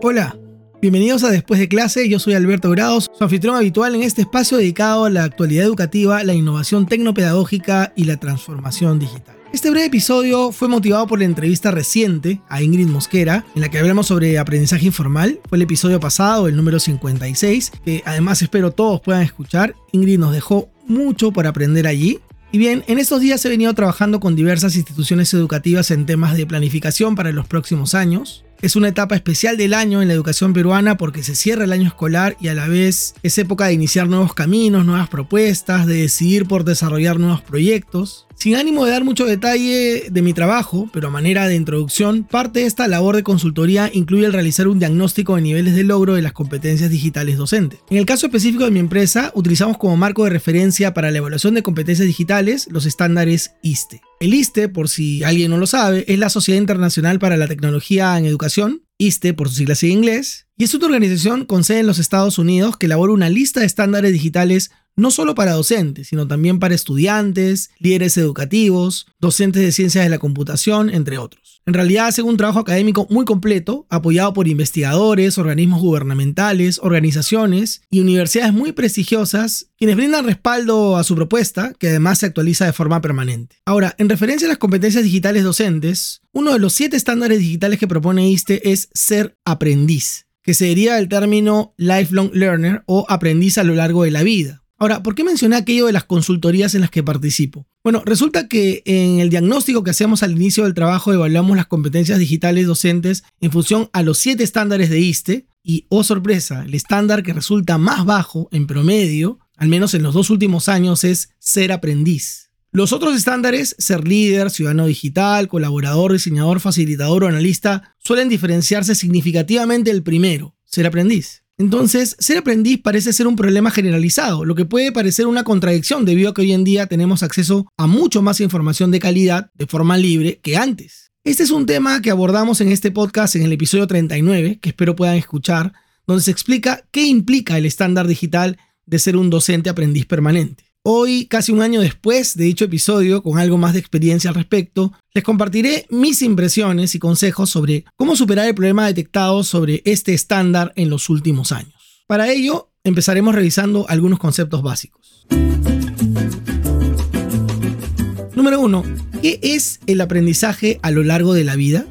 Hola, bienvenidos a Después de clase, yo soy Alberto Grados, su anfitrión habitual en este espacio dedicado a la actualidad educativa, la innovación tecnopedagógica y la transformación digital. Este breve episodio fue motivado por la entrevista reciente a Ingrid Mosquera, en la que hablamos sobre aprendizaje informal. Fue el episodio pasado, el número 56, que además espero todos puedan escuchar. Ingrid nos dejó mucho por aprender allí. Y bien, en estos días he venido trabajando con diversas instituciones educativas en temas de planificación para los próximos años. Es una etapa especial del año en la educación peruana porque se cierra el año escolar y a la vez es época de iniciar nuevos caminos, nuevas propuestas, de decidir por desarrollar nuevos proyectos. Sin ánimo de dar mucho detalle de mi trabajo, pero a manera de introducción, parte de esta labor de consultoría incluye el realizar un diagnóstico de niveles de logro de las competencias digitales docentes. En el caso específico de mi empresa, utilizamos como marco de referencia para la evaluación de competencias digitales los estándares ISTE. El ISTE, por si alguien no lo sabe, es la Sociedad Internacional para la Tecnología en Educación, ISTE por sus siglas en inglés, y es una organización con sede en los Estados Unidos que elabora una lista de estándares digitales no solo para docentes, sino también para estudiantes, líderes educativos, docentes de ciencias de la computación, entre otros. En realidad hace un trabajo académico muy completo, apoyado por investigadores, organismos gubernamentales, organizaciones y universidades muy prestigiosas, quienes brindan respaldo a su propuesta, que además se actualiza de forma permanente. Ahora, en referencia a las competencias digitales docentes, uno de los siete estándares digitales que propone ISTE es ser aprendiz, que se deriva del término lifelong learner o aprendiz a lo largo de la vida. Ahora, ¿por qué mencioné aquello de las consultorías en las que participo? Bueno, resulta que en el diagnóstico que hacemos al inicio del trabajo evaluamos las competencias digitales docentes en función a los siete estándares de ISTE y, oh sorpresa, el estándar que resulta más bajo en promedio, al menos en los dos últimos años, es ser aprendiz. Los otros estándares, ser líder, ciudadano digital, colaborador, diseñador, facilitador o analista, suelen diferenciarse significativamente del primero, ser aprendiz. Entonces, ser aprendiz parece ser un problema generalizado, lo que puede parecer una contradicción debido a que hoy en día tenemos acceso a mucho más información de calidad de forma libre que antes. Este es un tema que abordamos en este podcast en el episodio 39, que espero puedan escuchar, donde se explica qué implica el estándar digital de ser un docente aprendiz permanente. Hoy, casi un año después de dicho episodio, con algo más de experiencia al respecto, les compartiré mis impresiones y consejos sobre cómo superar el problema detectado sobre este estándar en los últimos años. Para ello, empezaremos revisando algunos conceptos básicos. Número 1. ¿Qué es el aprendizaje a lo largo de la vida?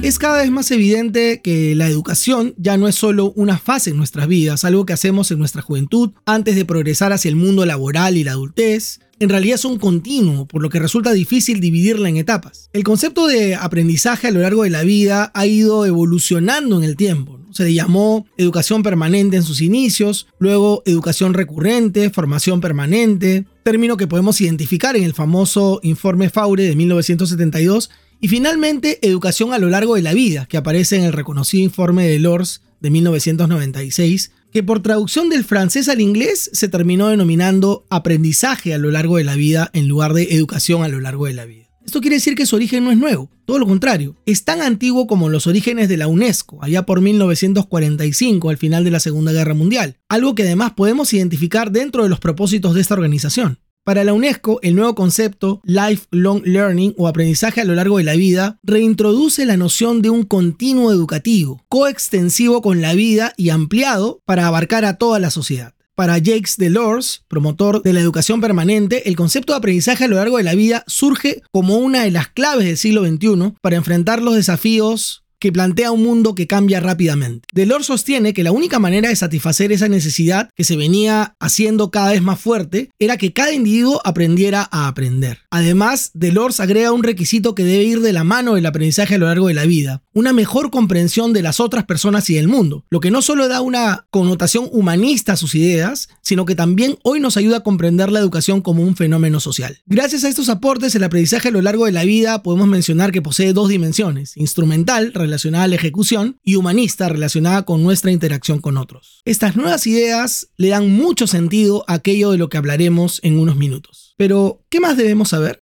Es cada vez más evidente que la educación ya no es solo una fase en nuestras vidas, algo que hacemos en nuestra juventud antes de progresar hacia el mundo laboral y la adultez. En realidad es un continuo, por lo que resulta difícil dividirla en etapas. El concepto de aprendizaje a lo largo de la vida ha ido evolucionando en el tiempo. Se le llamó educación permanente en sus inicios, luego educación recurrente, formación permanente, término que podemos identificar en el famoso informe Faure de 1972 y finalmente, educación a lo largo de la vida, que aparece en el reconocido informe de Lors de 1996, que por traducción del francés al inglés se terminó denominando aprendizaje a lo largo de la vida en lugar de educación a lo largo de la vida. Esto quiere decir que su origen no es nuevo, todo lo contrario, es tan antiguo como los orígenes de la UNESCO, allá por 1945, al final de la Segunda Guerra Mundial, algo que además podemos identificar dentro de los propósitos de esta organización. Para la UNESCO, el nuevo concepto Lifelong Learning o aprendizaje a lo largo de la vida reintroduce la noción de un continuo educativo, coextensivo con la vida y ampliado para abarcar a toda la sociedad. Para Jacques Delors, promotor de la educación permanente, el concepto de aprendizaje a lo largo de la vida surge como una de las claves del siglo XXI para enfrentar los desafíos que plantea un mundo que cambia rápidamente. Delors sostiene que la única manera de satisfacer esa necesidad que se venía haciendo cada vez más fuerte era que cada individuo aprendiera a aprender. Además, Delors agrega un requisito que debe ir de la mano del aprendizaje a lo largo de la vida, una mejor comprensión de las otras personas y del mundo, lo que no solo da una connotación humanista a sus ideas, sino que también hoy nos ayuda a comprender la educación como un fenómeno social. Gracias a estos aportes, el aprendizaje a lo largo de la vida podemos mencionar que posee dos dimensiones, instrumental, relacionada a la ejecución, y humanista, relacionada con nuestra interacción con otros. Estas nuevas ideas le dan mucho sentido a aquello de lo que hablaremos en unos minutos. Pero, ¿qué más debemos saber?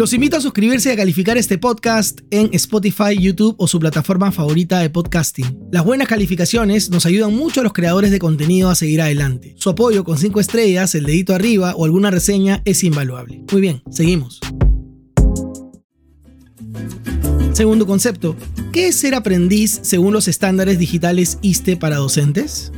Los invito a suscribirse y a calificar este podcast en Spotify, YouTube o su plataforma favorita de podcasting. Las buenas calificaciones nos ayudan mucho a los creadores de contenido a seguir adelante. Su apoyo con 5 estrellas, el dedito arriba o alguna reseña es invaluable. Muy bien, seguimos. Segundo concepto, ¿qué es ser aprendiz según los estándares digitales ISTE para docentes?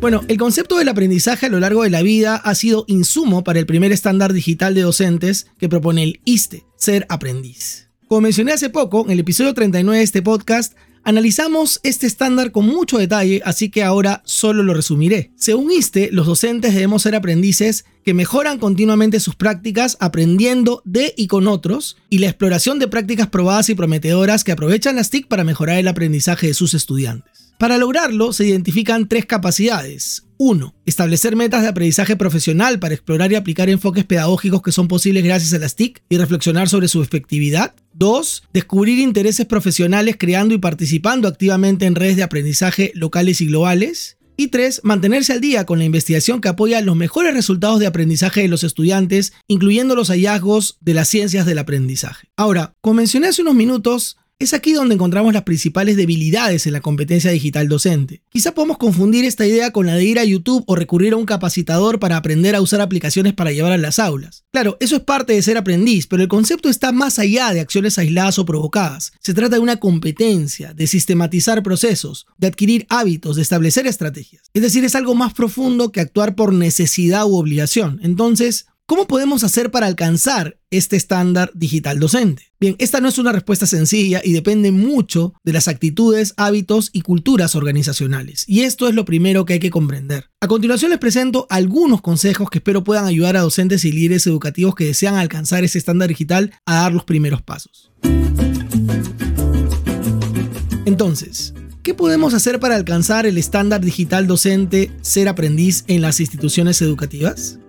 Bueno, el concepto del aprendizaje a lo largo de la vida ha sido insumo para el primer estándar digital de docentes que propone el ISTE, ser aprendiz. Como mencioné hace poco, en el episodio 39 de este podcast, Analizamos este estándar con mucho detalle, así que ahora solo lo resumiré. Según ISTE, los docentes debemos ser aprendices que mejoran continuamente sus prácticas aprendiendo de y con otros, y la exploración de prácticas probadas y prometedoras que aprovechan las TIC para mejorar el aprendizaje de sus estudiantes. Para lograrlo se identifican tres capacidades. 1. Establecer metas de aprendizaje profesional para explorar y aplicar enfoques pedagógicos que son posibles gracias a las TIC y reflexionar sobre su efectividad. 2. Descubrir intereses profesionales creando y participando activamente en redes de aprendizaje locales y globales. Y 3. Mantenerse al día con la investigación que apoya los mejores resultados de aprendizaje de los estudiantes, incluyendo los hallazgos de las ciencias del aprendizaje. Ahora, como mencioné hace unos minutos, es aquí donde encontramos las principales debilidades en la competencia digital docente. Quizá podemos confundir esta idea con la de ir a YouTube o recurrir a un capacitador para aprender a usar aplicaciones para llevar a las aulas. Claro, eso es parte de ser aprendiz, pero el concepto está más allá de acciones aisladas o provocadas. Se trata de una competencia, de sistematizar procesos, de adquirir hábitos, de establecer estrategias. Es decir, es algo más profundo que actuar por necesidad u obligación. Entonces, ¿Cómo podemos hacer para alcanzar este estándar digital docente? Bien, esta no es una respuesta sencilla y depende mucho de las actitudes, hábitos y culturas organizacionales. Y esto es lo primero que hay que comprender. A continuación les presento algunos consejos que espero puedan ayudar a docentes y líderes educativos que desean alcanzar ese estándar digital a dar los primeros pasos. Entonces, ¿Qué podemos hacer para alcanzar el estándar digital docente ser aprendiz en las instituciones educativas?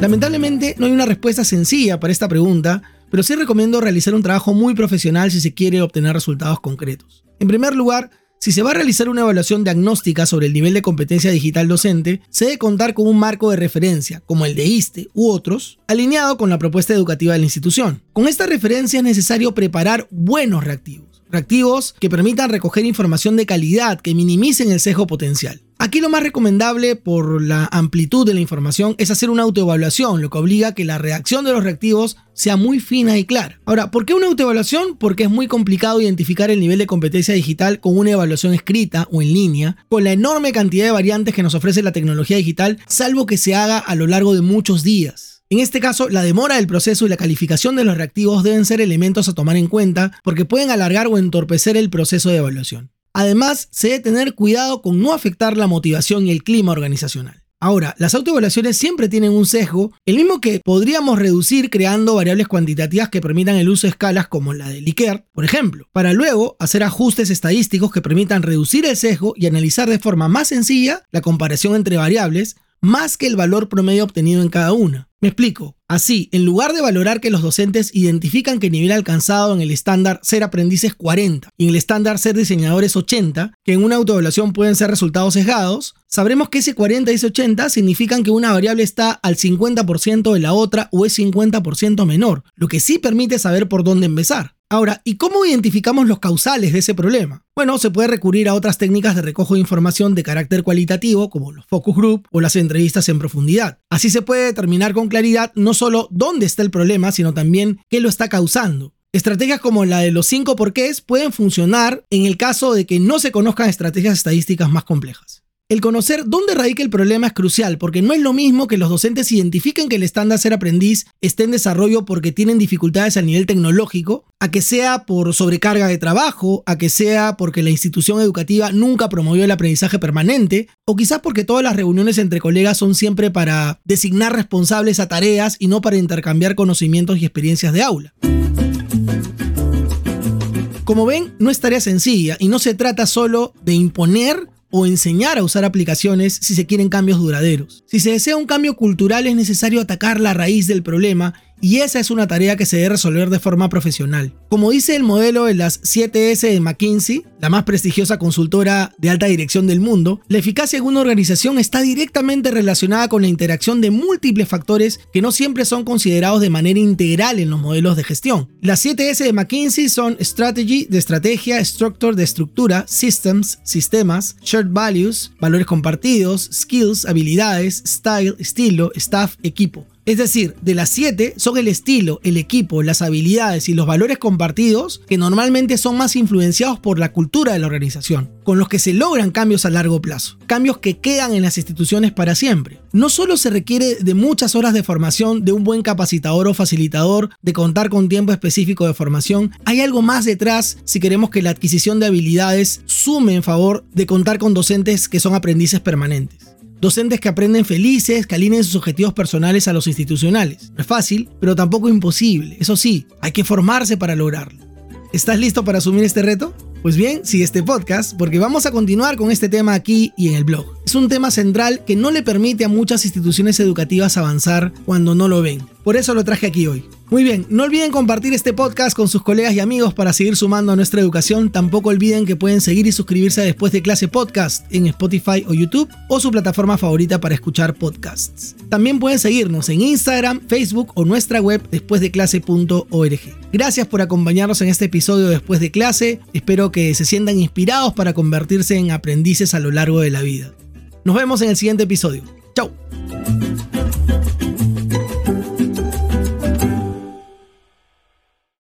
Lamentablemente no hay una respuesta sencilla para esta pregunta, pero sí recomiendo realizar un trabajo muy profesional si se quiere obtener resultados concretos. En primer lugar, si se va a realizar una evaluación diagnóstica sobre el nivel de competencia digital docente, se debe contar con un marco de referencia, como el de ISTE u otros, alineado con la propuesta educativa de la institución. Con esta referencia es necesario preparar buenos reactivos reactivos que permitan recoger información de calidad que minimicen el sesgo potencial. Aquí lo más recomendable por la amplitud de la información es hacer una autoevaluación, lo que obliga a que la reacción de los reactivos sea muy fina y clara. Ahora, ¿por qué una autoevaluación? Porque es muy complicado identificar el nivel de competencia digital con una evaluación escrita o en línea, con la enorme cantidad de variantes que nos ofrece la tecnología digital, salvo que se haga a lo largo de muchos días. En este caso, la demora del proceso y la calificación de los reactivos deben ser elementos a tomar en cuenta porque pueden alargar o entorpecer el proceso de evaluación. Además, se debe tener cuidado con no afectar la motivación y el clima organizacional. Ahora, las autoevaluaciones siempre tienen un sesgo, el mismo que podríamos reducir creando variables cuantitativas que permitan el uso de escalas como la de Likert, por ejemplo, para luego hacer ajustes estadísticos que permitan reducir el sesgo y analizar de forma más sencilla la comparación entre variables, más que el valor promedio obtenido en cada una. Me explico. Así, en lugar de valorar que los docentes identifican que el nivel alcanzado en el estándar ser aprendices 40 y en el estándar ser diseñadores 80, que en una autoevaluación pueden ser resultados sesgados, sabremos que ese 40 y ese 80 significan que una variable está al 50% de la otra o es 50% menor, lo que sí permite saber por dónde empezar. Ahora, ¿y cómo identificamos los causales de ese problema? Bueno, se puede recurrir a otras técnicas de recojo de información de carácter cualitativo, como los focus group o las entrevistas en profundidad. Así se puede determinar con claridad no solo dónde está el problema, sino también qué lo está causando. Estrategias como la de los 5 porqués pueden funcionar en el caso de que no se conozcan estrategias estadísticas más complejas. El conocer dónde radica el problema es crucial porque no es lo mismo que los docentes identifiquen que el estándar ser aprendiz esté en desarrollo porque tienen dificultades a nivel tecnológico, a que sea por sobrecarga de trabajo, a que sea porque la institución educativa nunca promovió el aprendizaje permanente, o quizás porque todas las reuniones entre colegas son siempre para designar responsables a tareas y no para intercambiar conocimientos y experiencias de aula. Como ven, no es tarea sencilla y no se trata solo de imponer o enseñar a usar aplicaciones si se quieren cambios duraderos. Si se desea un cambio cultural es necesario atacar la raíz del problema y esa es una tarea que se debe resolver de forma profesional. Como dice el modelo de las 7S de McKinsey, la más prestigiosa consultora de alta dirección del mundo, la eficacia de una organización está directamente relacionada con la interacción de múltiples factores que no siempre son considerados de manera integral en los modelos de gestión. Las 7S de McKinsey son Strategy, de estrategia, Structure, de estructura, Systems, sistemas, Shared Values, valores compartidos, Skills, habilidades, Style, estilo, Staff, equipo. Es decir, de las siete son el estilo, el equipo, las habilidades y los valores compartidos que normalmente son más influenciados por la cultura de la organización, con los que se logran cambios a largo plazo, cambios que quedan en las instituciones para siempre. No solo se requiere de muchas horas de formación, de un buen capacitador o facilitador, de contar con tiempo específico de formación, hay algo más detrás si queremos que la adquisición de habilidades sume en favor de contar con docentes que son aprendices permanentes. Docentes que aprenden felices, que alineen sus objetivos personales a los institucionales. No es fácil, pero tampoco imposible. Eso sí, hay que formarse para lograrlo. ¿Estás listo para asumir este reto? Pues bien, sigue este podcast porque vamos a continuar con este tema aquí y en el blog. Es un tema central que no le permite a muchas instituciones educativas avanzar cuando no lo ven. Por eso lo traje aquí hoy. Muy bien, no olviden compartir este podcast con sus colegas y amigos para seguir sumando a nuestra educación. Tampoco olviden que pueden seguir y suscribirse a Después de Clase Podcast en Spotify o YouTube o su plataforma favorita para escuchar podcasts. También pueden seguirnos en Instagram, Facebook o nuestra web despuesdeclase.org. Gracias por acompañarnos en este episodio Después de Clase. Espero que se sientan inspirados para convertirse en aprendices a lo largo de la vida. Nos vemos en el siguiente episodio.